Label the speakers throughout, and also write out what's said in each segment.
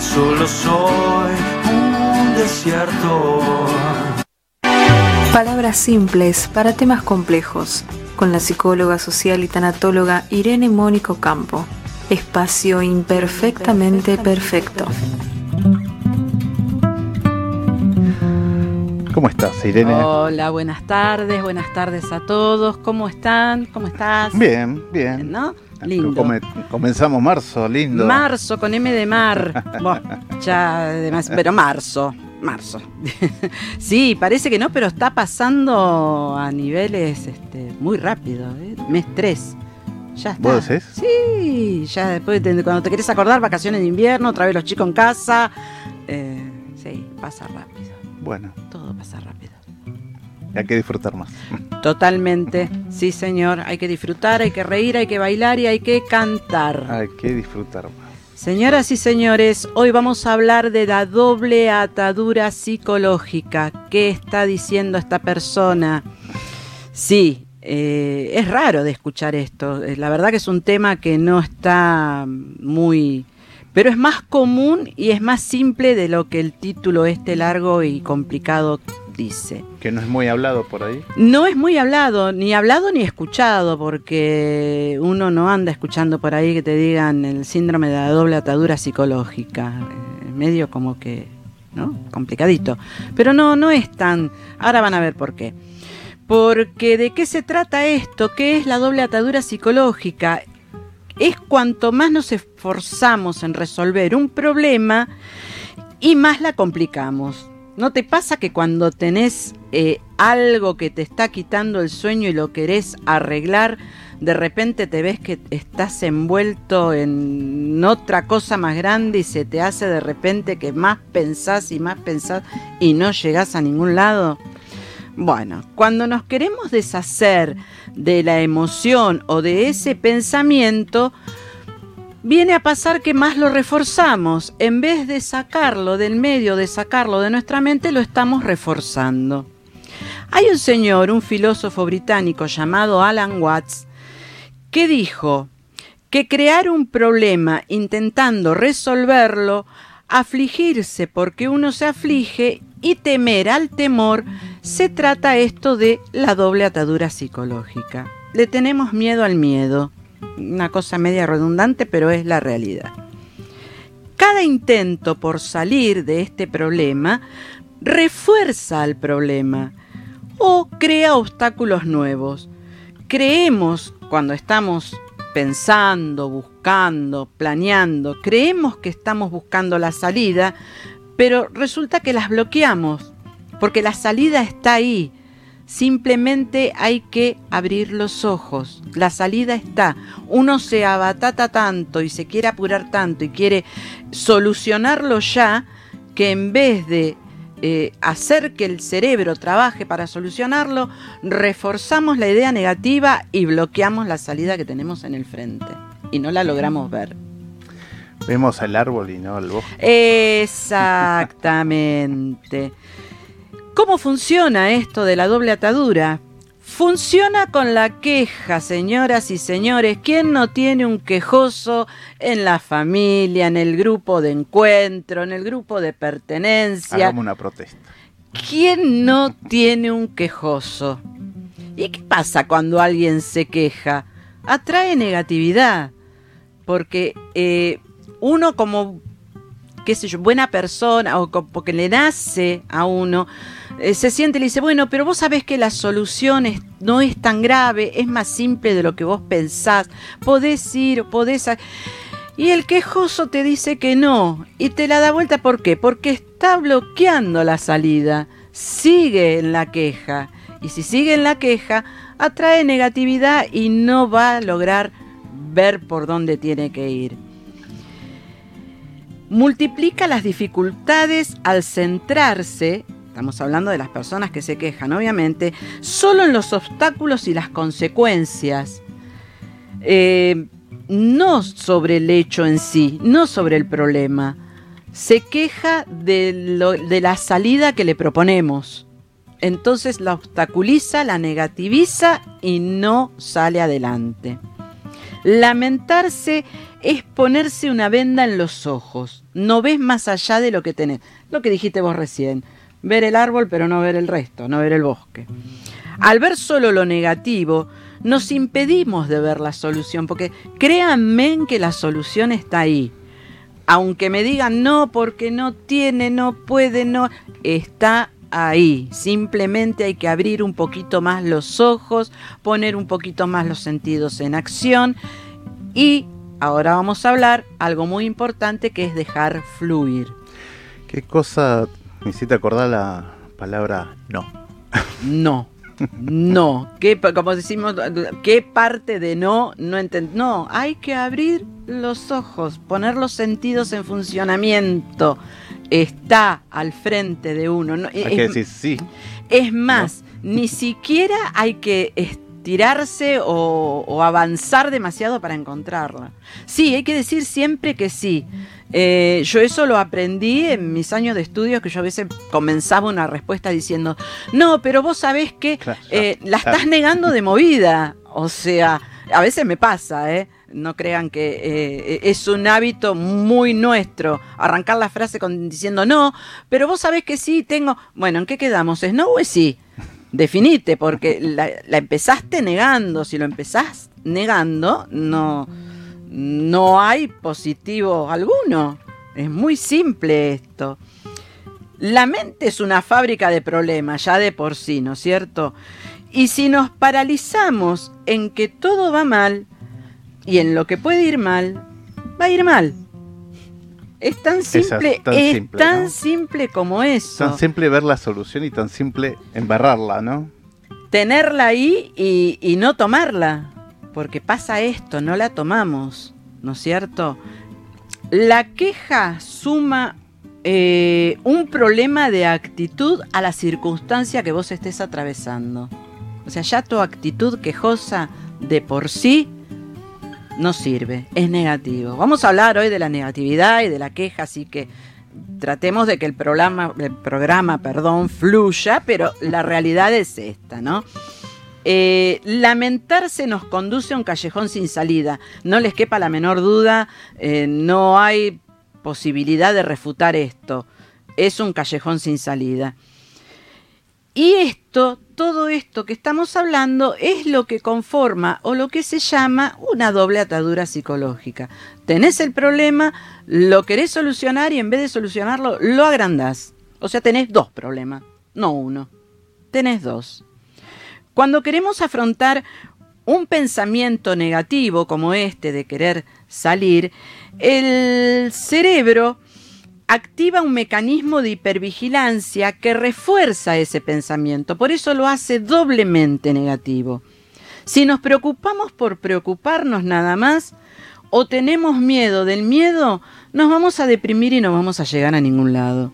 Speaker 1: solo soy un desierto.
Speaker 2: Palabras simples para temas complejos, con la psicóloga social y tanatóloga Irene Mónico Campo. Espacio imperfectamente perfecto.
Speaker 3: ¿Cómo estás, Irene?
Speaker 4: Hola, buenas tardes, buenas tardes a todos. ¿Cómo están? ¿Cómo estás?
Speaker 3: Bien, bien.
Speaker 4: ¿No? Lindo.
Speaker 3: comenzamos marzo, lindo.
Speaker 4: Marzo con M de mar. ya, además, pero marzo, marzo. sí, parece que no, pero está pasando a niveles este, muy rápido. ¿eh? Mes 3. Ya está.
Speaker 3: ¿Vos decís?
Speaker 4: Sí, ya después, cuando te querés acordar, vacaciones de invierno, otra vez los chicos en casa. Eh, sí, pasa rápido.
Speaker 3: Bueno.
Speaker 4: Todo pasa rápido.
Speaker 3: Hay que disfrutar más.
Speaker 4: Totalmente, sí señor. Hay que disfrutar, hay que reír, hay que bailar y hay que cantar.
Speaker 3: Hay que disfrutar más.
Speaker 4: Señoras y señores, hoy vamos a hablar de la doble atadura psicológica. ¿Qué está diciendo esta persona? Sí, eh, es raro de escuchar esto. Eh, la verdad que es un tema que no está muy... Pero es más común y es más simple de lo que el título este largo y complicado dice.
Speaker 3: Que no es muy hablado por ahí.
Speaker 4: No es muy hablado, ni hablado ni escuchado, porque uno no anda escuchando por ahí que te digan el síndrome de la doble atadura psicológica. Eh, medio como que, ¿no? Complicadito. Pero no, no es tan... Ahora van a ver por qué. Porque de qué se trata esto, qué es la doble atadura psicológica. Es cuanto más nos esforzamos en resolver un problema y más la complicamos. ¿No te pasa que cuando tenés eh, algo que te está quitando el sueño y lo querés arreglar, de repente te ves que estás envuelto en otra cosa más grande y se te hace de repente que más pensás y más pensás y no llegás a ningún lado? Bueno, cuando nos queremos deshacer de la emoción o de ese pensamiento, viene a pasar que más lo reforzamos. En vez de sacarlo del medio, de sacarlo de nuestra mente, lo estamos reforzando. Hay un señor, un filósofo británico llamado Alan Watts, que dijo que crear un problema intentando resolverlo, afligirse porque uno se aflige y temer al temor, se trata esto de la doble atadura psicológica. Le tenemos miedo al miedo. Una cosa media redundante, pero es la realidad. Cada intento por salir de este problema refuerza al problema o crea obstáculos nuevos. Creemos cuando estamos pensando, buscando, planeando, creemos que estamos buscando la salida, pero resulta que las bloqueamos, porque la salida está ahí. Simplemente hay que abrir los ojos. La salida está. Uno se abatata tanto y se quiere apurar tanto y quiere solucionarlo ya, que en vez de eh, hacer que el cerebro trabaje para solucionarlo, reforzamos la idea negativa y bloqueamos la salida que tenemos en el frente. Y no la logramos ver.
Speaker 3: Vemos el árbol y no el bosque.
Speaker 4: Exactamente. ¿Cómo funciona esto de la doble atadura? Funciona con la queja, señoras y señores. ¿Quién no tiene un quejoso en la familia, en el grupo de encuentro, en el grupo de pertenencia?
Speaker 3: Hagamos una protesta.
Speaker 4: ¿Quién no tiene un quejoso? ¿Y qué pasa cuando alguien se queja? Atrae negatividad, porque eh, uno como, qué sé yo, buena persona o porque le nace a uno, eh, se siente y le dice, bueno, pero vos sabés que la solución no es tan grave, es más simple de lo que vos pensás, podés ir, podés... Y el quejoso te dice que no, y te la da vuelta, ¿por qué? Porque está bloqueando la salida, sigue en la queja, y si sigue en la queja, atrae negatividad y no va a lograr ver por dónde tiene que ir. Multiplica las dificultades al centrarse, estamos hablando de las personas que se quejan, obviamente, solo en los obstáculos y las consecuencias, eh, no sobre el hecho en sí, no sobre el problema. Se queja de, de la salida que le proponemos. Entonces la obstaculiza, la negativiza y no sale adelante. Lamentarse es ponerse una venda en los ojos. No ves más allá de lo que tenés. Lo que dijiste vos recién. Ver el árbol pero no ver el resto, no ver el bosque. Al ver solo lo negativo, nos impedimos de ver la solución, porque créanme que la solución está ahí. Aunque me digan no, porque no tiene, no puede, no, está ahí. Simplemente hay que abrir un poquito más los ojos, poner un poquito más los sentidos en acción y ahora vamos a hablar algo muy importante que es dejar fluir.
Speaker 3: ¿Qué cosa me hiciste acordar la palabra no?
Speaker 4: No. No, ¿Qué, como decimos, ¿qué parte de no no No, hay que abrir los ojos, poner los sentidos en funcionamiento. Está al frente de uno.
Speaker 3: hay es, que decir sí.
Speaker 4: Es más, ni siquiera hay que estirarse o, o, avanzar demasiado para encontrarla. Sí, hay que decir siempre que sí. Eh, yo eso lo aprendí en mis años de estudio, que yo a veces comenzaba una respuesta diciendo, no, pero vos sabés que eh, la estás negando de movida. O sea, a veces me pasa, ¿eh? No crean que eh, es un hábito muy nuestro arrancar la frase con, diciendo no, pero vos sabés que sí tengo. Bueno, ¿en qué quedamos? ¿Es no o es sí? Definite, porque la, empezaste negando. Si lo empezás negando, no no hay positivo alguno. Es muy simple esto. La mente es una fábrica de problemas ya de por sí, ¿no es cierto? Y si nos paralizamos en que todo va mal y en lo que puede ir mal, va a ir mal. Es tan simple, es tan, simple, como eso.
Speaker 3: Tan simple ver la solución y tan simple embarrarla, ¿no?
Speaker 4: Tenerla ahí y, y no tomarla porque pasa esto, no la tomamos, ¿no es cierto? La queja suma eh, un problema de actitud a la circunstancia que vos estés atravesando. O sea, ya tu actitud quejosa de por sí no sirve, es negativo. Vamos a hablar hoy de la negatividad y de la queja, así que tratemos de que el programa, el programa perdón, fluya, pero la realidad es esta, ¿no? Eh, lamentarse nos conduce a un callejón sin salida. No les quepa la menor duda, eh, no hay posibilidad de refutar esto. Es un callejón sin salida. Y esto, todo esto que estamos hablando, es lo que conforma o lo que se llama una doble atadura psicológica. Tenés el problema, lo querés solucionar y en vez de solucionarlo, lo agrandás. O sea, tenés dos problemas, no uno. Tenés dos. Cuando queremos afrontar un pensamiento negativo como este de querer salir, el cerebro activa un mecanismo de hipervigilancia que refuerza ese pensamiento, por eso lo hace doblemente negativo. Si nos preocupamos por preocuparnos nada más o tenemos miedo del miedo, nos vamos a deprimir y no vamos a llegar a ningún lado.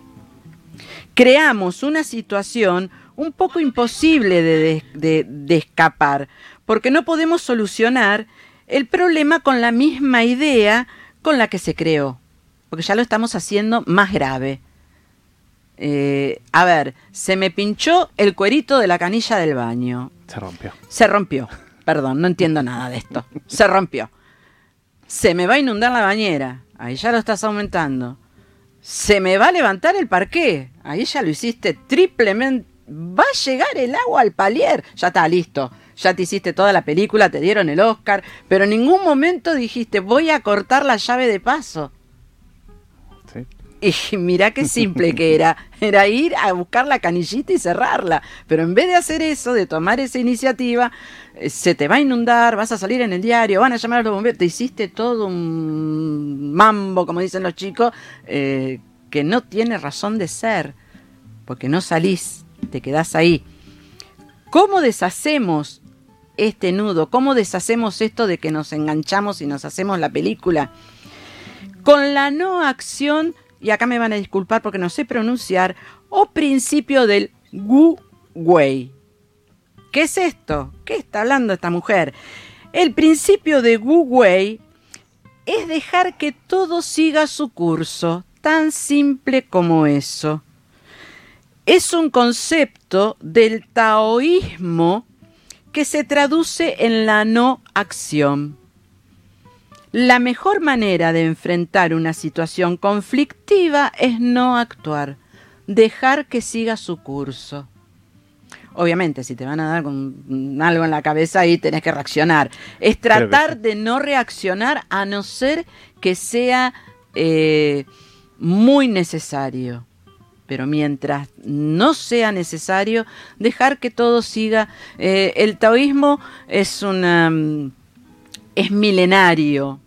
Speaker 4: Creamos una situación un poco imposible de, escapar, porque no podemos solucionar el problema con la misma idea con la que se creó, porque ya lo estamos haciendo más grave. Eh, a ver, se me pinchó el cuerito de la canilla del baño.
Speaker 3: Se rompió.
Speaker 4: Se rompió. Perdón, no entiendo nada de esto. Se rompió. Se me va a inundar la bañera. Ahí ya lo estás aumentando. Se me va a levantar el parqué. Ahí ya lo hiciste triplemente va a llegar el agua al palier. Ya está, listo. Ya te hiciste toda la película, te dieron el Oscar, pero en ningún momento dijiste, voy a cortar la llave de paso. Y mirá qué simple que era. Era ir a buscar la canillita y cerrarla. Pero en vez de hacer eso, de tomar esa iniciativa, eh, se te va a inundar, vas a salir en el diario, van a llamar a los bomberos. Te hiciste todo un mambo, como dicen los chicos, eh, que no tiene razón de ser. Porque no salís te quedás ahí. ¿Cómo deshacemos este nudo? ¿Cómo deshacemos esto de que nos enganchamos y nos hacemos la película? Con la no acción, y acá me van a disculpar porque no sé pronunciar, o principio del Gu Wei. ¿Qué es esto? ¿Qué está hablando esta mujer? El principio de Gu Wei es dejar que todo siga su curso, tan simple como eso es un concepto del taoísmo que se traduce en la no acción. La mejor manera de enfrentar una situación conflictiva es no actuar, dejar que siga su curso. Obviamente, si te van a dar con algo en la cabeza ahí tenés que reaccionar. Es tratar de no reaccionar a no ser que sea eh, muy necesario. Pero mientras no sea necesario, dejar que todo siga. Eh, el taoísmo es una mm, es milenario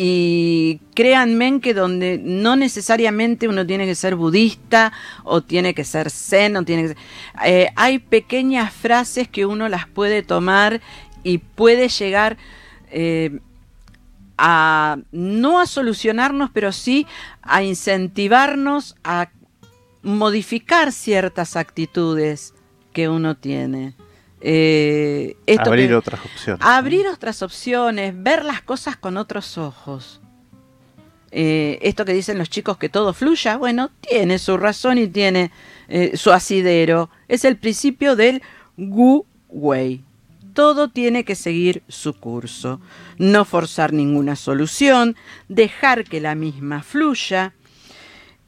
Speaker 4: y créanme que donde no necesariamente uno tiene que ser budista o tiene que ser zen o tiene que eh, hay pequeñas frases que uno las puede tomar y puede llegar eh, a no a solucionarnos pero sí a incentivarnos a modificar ciertas actitudes que uno tiene
Speaker 3: eh, abrir otras opciones.
Speaker 4: Abrir otras opciones, ver las cosas con otros ojos. Eh, esto que dicen los chicos que todo fluya, bueno, tiene su razón y tiene eh, su asidero. Es el principio del Gu Wei. Todo tiene que seguir su curso. No forzar ninguna solución, dejar que la misma fluya.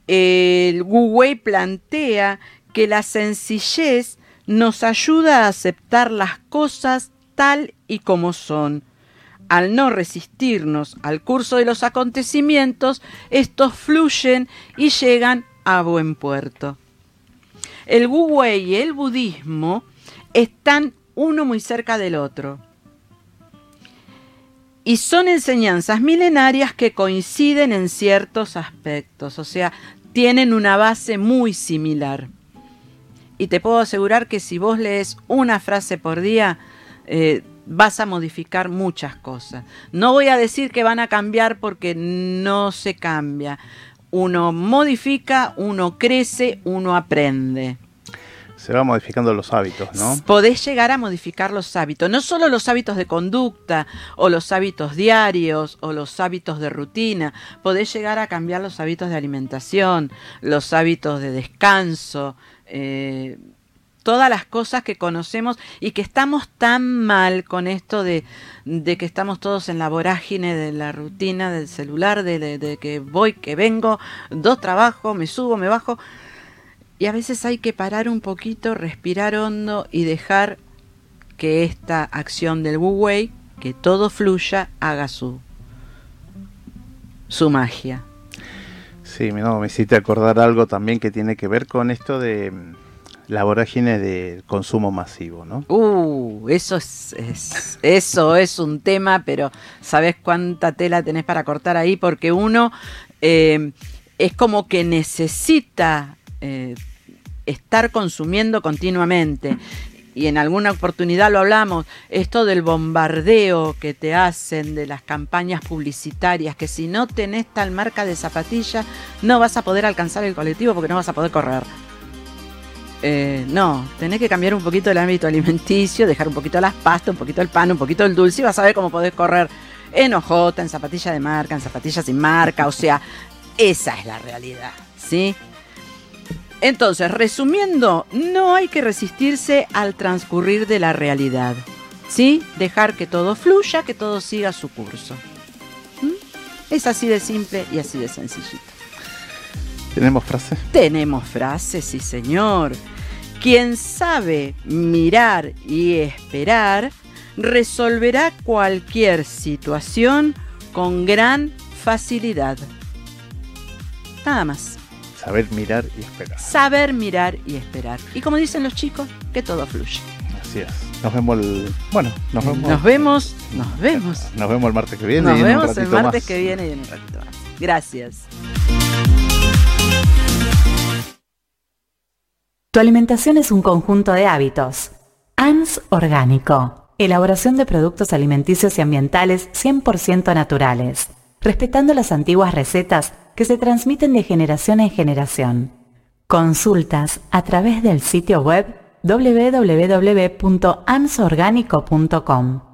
Speaker 4: El Gu Wei plantea que la sencillez nos ayuda a aceptar las cosas tal y como son. Al no resistirnos al curso de los acontecimientos, estos fluyen y llegan a buen puerto. El Wu Wei y el budismo están uno muy cerca del otro. Y son enseñanzas milenarias que coinciden en ciertos aspectos, o sea, tienen una base muy similar y te puedo asegurar que si vos lees una frase por día, eh, vas a modificar muchas cosas. No voy a decir que van a cambiar porque no se cambia. Uno modifica, uno crece, uno aprende.
Speaker 3: Se va modificando los hábitos, ¿no?
Speaker 4: Podés llegar a modificar los hábitos, no solo los hábitos de conducta o los hábitos diarios o los hábitos de rutina, podés llegar a cambiar los hábitos de alimentación, los hábitos de descanso, eh, todas las cosas que conocemos y que estamos tan mal con esto de, que estamos todos en la vorágine de la rutina del celular, de, que voy, que vengo, dos trabajos, me subo, me bajo. Y a veces hay que parar un poquito, respirar hondo y dejar que esta acción del Wu Wei, que todo fluya, haga su, su magia.
Speaker 3: Sí, no, me hiciste acordar algo también que tiene que ver con esto de mm, la vorágine del consumo masivo, ¿no?
Speaker 4: Uh, eso es, eso es un tema, pero ¿sabes cuánta tela tenés para cortar ahí? Porque uno eh, es como que necesita eh, estar consumiendo continuamente y en alguna oportunidad lo hablamos, esto del bombardeo que te hacen de las campañas publicitarias, que si no tenés tal marca de zapatilla, no vas a poder alcanzar el colectivo porque no vas a poder correr. Eh, no, tenés que cambiar un poquito el ámbito alimenticio, dejar un poquito las pastas, un poquito el pan, un poquito el dulce y vas a ver cómo podés correr en ojota, en zapatilla de marca, en zapatilla sin marca, o sea, esa es la realidad, ¿sí? Entonces, resumiendo, no hay que resistirse al transcurrir de la realidad. ¿Sí? Dejar que todo fluya, que todo siga su curso. ¿Mm? Es así de simple y así de sencillito.
Speaker 3: ¿Tenemos frases?
Speaker 4: Tenemos frases, sí señor. Quien sabe mirar y esperar, resolverá cualquier situación con gran facilidad. Nada más.
Speaker 3: Saber mirar y esperar.
Speaker 4: Saber mirar y esperar. Y como dicen los chicos, que todo fluye.
Speaker 3: Así es. Nos vemos el. Bueno,
Speaker 4: nos vemos. Nos vemos. Nos vemos.
Speaker 3: Nos vemos el martes que viene.
Speaker 4: Nos vemos el martes que viene y en un ratito más. Gracias.
Speaker 5: Tu alimentación es un conjunto de hábitos. ANS Orgánico. Elaboración de productos alimenticios y ambientales 100% naturales, respetando las antiguas recetas que se transmiten de generación en generación. Consultas a través del sitio web www.ansorgánico.com.